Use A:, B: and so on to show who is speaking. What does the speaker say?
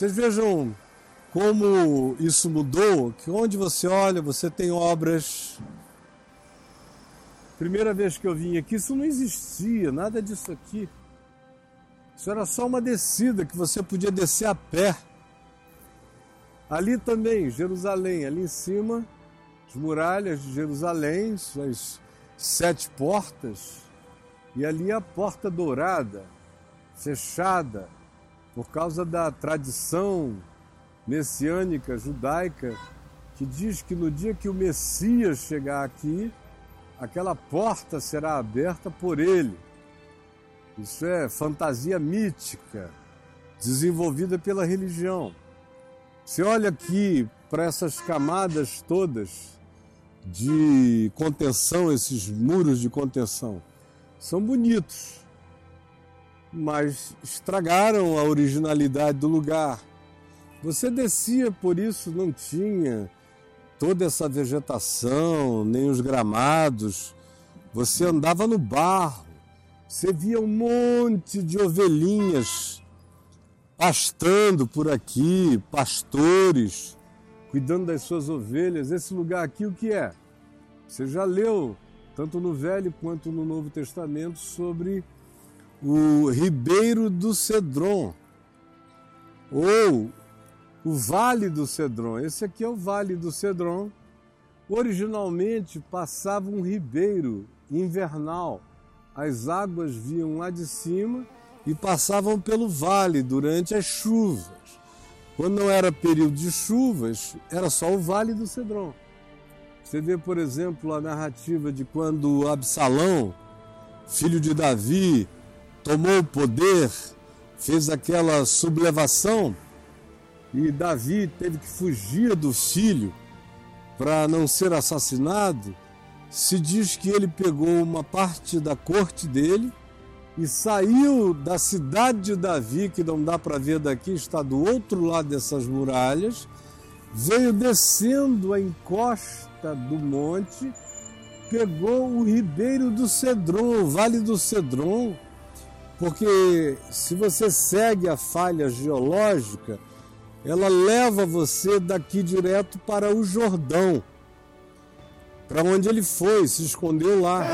A: Vocês vejam como isso mudou, que onde você olha, você tem obras. Primeira vez que eu vim aqui, isso não existia, nada disso aqui. Isso era só uma descida que você podia descer a pé. Ali também, Jerusalém, ali em cima, as muralhas de Jerusalém, suas sete portas, e ali a porta dourada, fechada, por causa da tradição messiânica judaica, que diz que no dia que o Messias chegar aqui, aquela porta será aberta por ele. Isso é fantasia mítica, desenvolvida pela religião. Você olha aqui para essas camadas todas de contenção, esses muros de contenção, são bonitos mas estragaram a originalidade do lugar. Você descia, por isso não tinha toda essa vegetação, nem os gramados. Você andava no barro, você via um monte de ovelhinhas pastando por aqui, pastores cuidando das suas ovelhas. Esse lugar aqui, o que é? Você já leu, tanto no Velho quanto no Novo Testamento, sobre o Ribeiro do Cedron, ou o Vale do Cedron. Esse aqui é o Vale do Cedron. Originalmente passava um ribeiro invernal. As águas vinham lá de cima e passavam pelo vale durante as chuvas. Quando não era período de chuvas, era só o Vale do Cedron. Você vê, por exemplo, a narrativa de quando Absalão, filho de Davi, tomou o poder, fez aquela sublevação e Davi teve que fugir do filho para não ser assassinado. Se diz que ele pegou uma parte da corte dele e saiu da cidade de Davi, que não dá para ver daqui, está do outro lado dessas muralhas, veio descendo a encosta do monte, pegou o ribeiro do Cedron, o vale do Cedron, porque se você segue a falha geológica, ela leva você daqui direto para o Jordão, para onde ele foi, se escondeu lá.